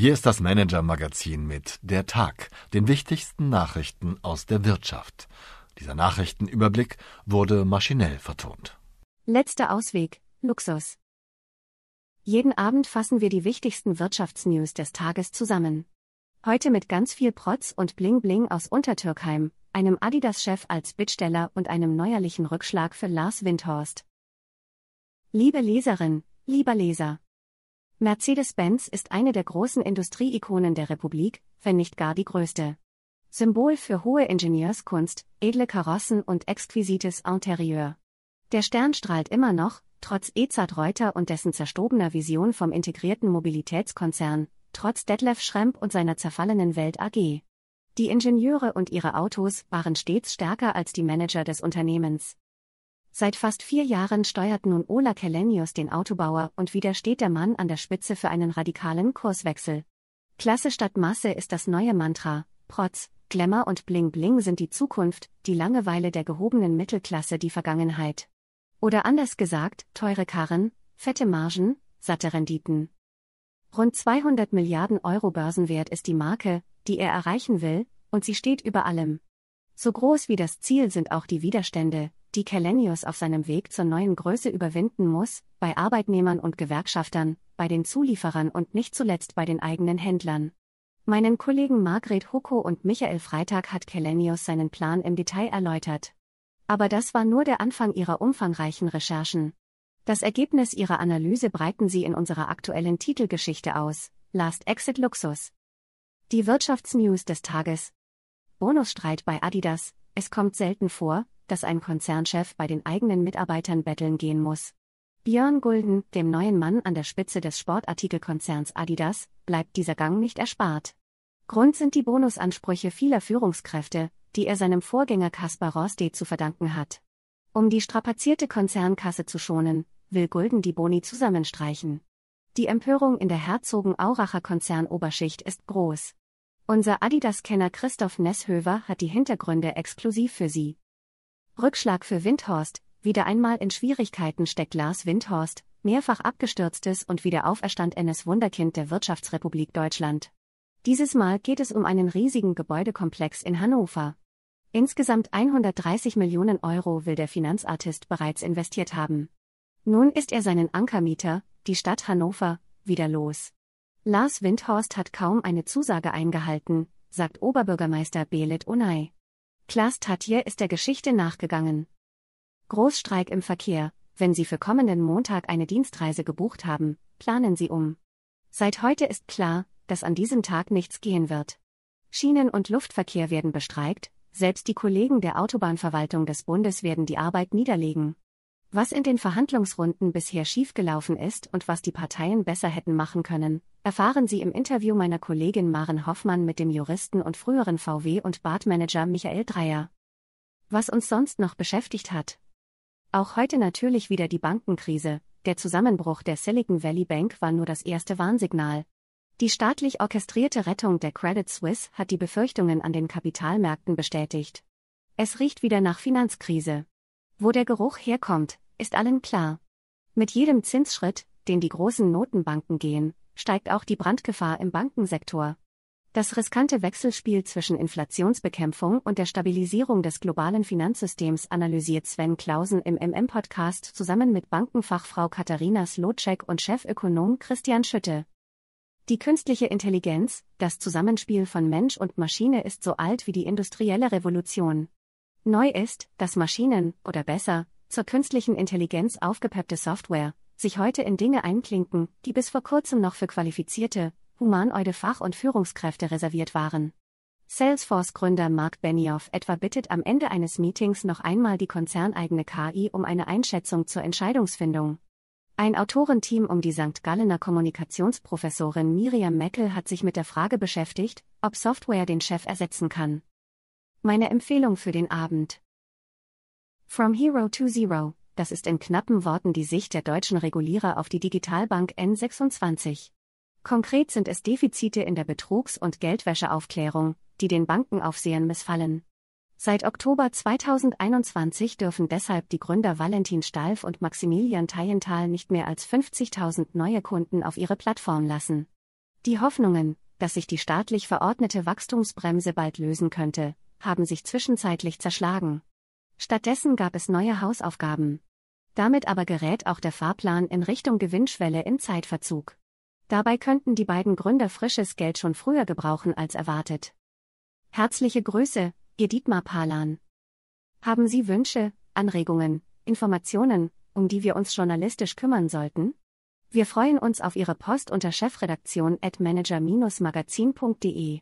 Hier ist das Manager-Magazin mit Der Tag, den wichtigsten Nachrichten aus der Wirtschaft. Dieser Nachrichtenüberblick wurde maschinell vertont. Letzter Ausweg, Luxus. Jeden Abend fassen wir die wichtigsten Wirtschaftsnews des Tages zusammen. Heute mit ganz viel Protz und Bling Bling aus Untertürkheim, einem Adidas-Chef als Bittsteller und einem neuerlichen Rückschlag für Lars Windhorst. Liebe Leserin, lieber Leser. Mercedes-Benz ist eine der großen Industrieikonen der Republik, wenn nicht gar die größte. Symbol für hohe Ingenieurskunst, edle Karossen und exquisites Interieur. Der Stern strahlt immer noch, trotz Ezard Reuter und dessen zerstobener Vision vom integrierten Mobilitätskonzern, trotz Detlef Schremp und seiner zerfallenen Welt AG. Die Ingenieure und ihre Autos waren stets stärker als die Manager des Unternehmens. Seit fast vier Jahren steuert nun Ola Kelenius den Autobauer und wieder steht der Mann an der Spitze für einen radikalen Kurswechsel. Klasse statt Masse ist das neue Mantra. Protz, Glamour und Bling Bling sind die Zukunft, die Langeweile der gehobenen Mittelklasse die Vergangenheit. Oder anders gesagt, teure Karren, fette Margen, satte Renditen. Rund 200 Milliarden Euro Börsenwert ist die Marke, die er erreichen will, und sie steht über allem. So groß wie das Ziel sind auch die Widerstände, die Kelenius auf seinem Weg zur neuen Größe überwinden muss, bei Arbeitnehmern und Gewerkschaftern, bei den Zulieferern und nicht zuletzt bei den eigenen Händlern. Meinen Kollegen Margret Hucko und Michael Freitag hat Kelenius seinen Plan im Detail erläutert. Aber das war nur der Anfang ihrer umfangreichen Recherchen. Das Ergebnis ihrer Analyse breiten sie in unserer aktuellen Titelgeschichte aus, Last Exit Luxus. Die Wirtschaftsnews des Tages. Bonusstreit bei Adidas. Es kommt selten vor, dass ein Konzernchef bei den eigenen Mitarbeitern betteln gehen muss. Björn Gulden, dem neuen Mann an der Spitze des Sportartikelkonzerns Adidas, bleibt dieser Gang nicht erspart. Grund sind die Bonusansprüche vieler Führungskräfte, die er seinem Vorgänger Kaspar Roste zu verdanken hat. Um die strapazierte Konzernkasse zu schonen, will Gulden die Boni zusammenstreichen. Die Empörung in der Herzogenauracher Konzernoberschicht ist groß. Unser Adidas-Kenner Christoph Nesshöver hat die Hintergründe exklusiv für Sie. Rückschlag für Windhorst, wieder einmal in Schwierigkeiten steckt Lars Windhorst, mehrfach abgestürztes und wieder auferstandenes Wunderkind der Wirtschaftsrepublik Deutschland. Dieses Mal geht es um einen riesigen Gebäudekomplex in Hannover. Insgesamt 130 Millionen Euro will der Finanzartist bereits investiert haben. Nun ist er seinen Ankermieter, die Stadt Hannover, wieder los. Lars Windhorst hat kaum eine Zusage eingehalten, sagt Oberbürgermeister Belit Unai. Klaas Tatje ist der Geschichte nachgegangen. Großstreik im Verkehr, wenn Sie für kommenden Montag eine Dienstreise gebucht haben, planen Sie um. Seit heute ist klar, dass an diesem Tag nichts gehen wird. Schienen- und Luftverkehr werden bestreikt, selbst die Kollegen der Autobahnverwaltung des Bundes werden die Arbeit niederlegen. Was in den Verhandlungsrunden bisher schiefgelaufen ist und was die Parteien besser hätten machen können, erfahren Sie im Interview meiner Kollegin Maren Hoffmann mit dem Juristen und früheren VW- und Badmanager Michael Dreier. Was uns sonst noch beschäftigt hat. Auch heute natürlich wieder die Bankenkrise, der Zusammenbruch der Silicon Valley Bank war nur das erste Warnsignal. Die staatlich orchestrierte Rettung der Credit Suisse hat die Befürchtungen an den Kapitalmärkten bestätigt. Es riecht wieder nach Finanzkrise. Wo der Geruch herkommt, ist allen klar. Mit jedem Zinsschritt, den die großen Notenbanken gehen, steigt auch die Brandgefahr im Bankensektor. Das riskante Wechselspiel zwischen Inflationsbekämpfung und der Stabilisierung des globalen Finanzsystems analysiert Sven Klausen im MM-Podcast zusammen mit Bankenfachfrau Katharina Slotschek und Chefökonom Christian Schütte. Die künstliche Intelligenz, das Zusammenspiel von Mensch und Maschine ist so alt wie die industrielle Revolution. Neu ist, dass Maschinen, oder besser, zur künstlichen Intelligenz aufgepeppte Software, sich heute in Dinge einklinken, die bis vor kurzem noch für qualifizierte, humanoide Fach- und Führungskräfte reserviert waren. Salesforce-Gründer Mark Benioff etwa bittet am Ende eines Meetings noch einmal die konzerneigene KI um eine Einschätzung zur Entscheidungsfindung. Ein Autorenteam um die St. Gallener Kommunikationsprofessorin Miriam Meckel hat sich mit der Frage beschäftigt, ob Software den Chef ersetzen kann. Meine Empfehlung für den Abend. From Hero to Zero, das ist in knappen Worten die Sicht der deutschen Regulierer auf die Digitalbank N26. Konkret sind es Defizite in der Betrugs- und Geldwäscheaufklärung, die den Bankenaufsehern missfallen. Seit Oktober 2021 dürfen deshalb die Gründer Valentin Stalf und Maximilian Teienthal nicht mehr als 50.000 neue Kunden auf ihre Plattform lassen. Die Hoffnungen, dass sich die staatlich verordnete Wachstumsbremse bald lösen könnte, haben sich zwischenzeitlich zerschlagen. Stattdessen gab es neue Hausaufgaben. Damit aber gerät auch der Fahrplan in Richtung Gewinnschwelle in Zeitverzug. Dabei könnten die beiden Gründer frisches Geld schon früher gebrauchen als erwartet. Herzliche Grüße, Ihr Dietmar Palan. Haben Sie Wünsche, Anregungen, Informationen, um die wir uns journalistisch kümmern sollten? Wir freuen uns auf Ihre Post unter chefredaktion at manager-magazin.de.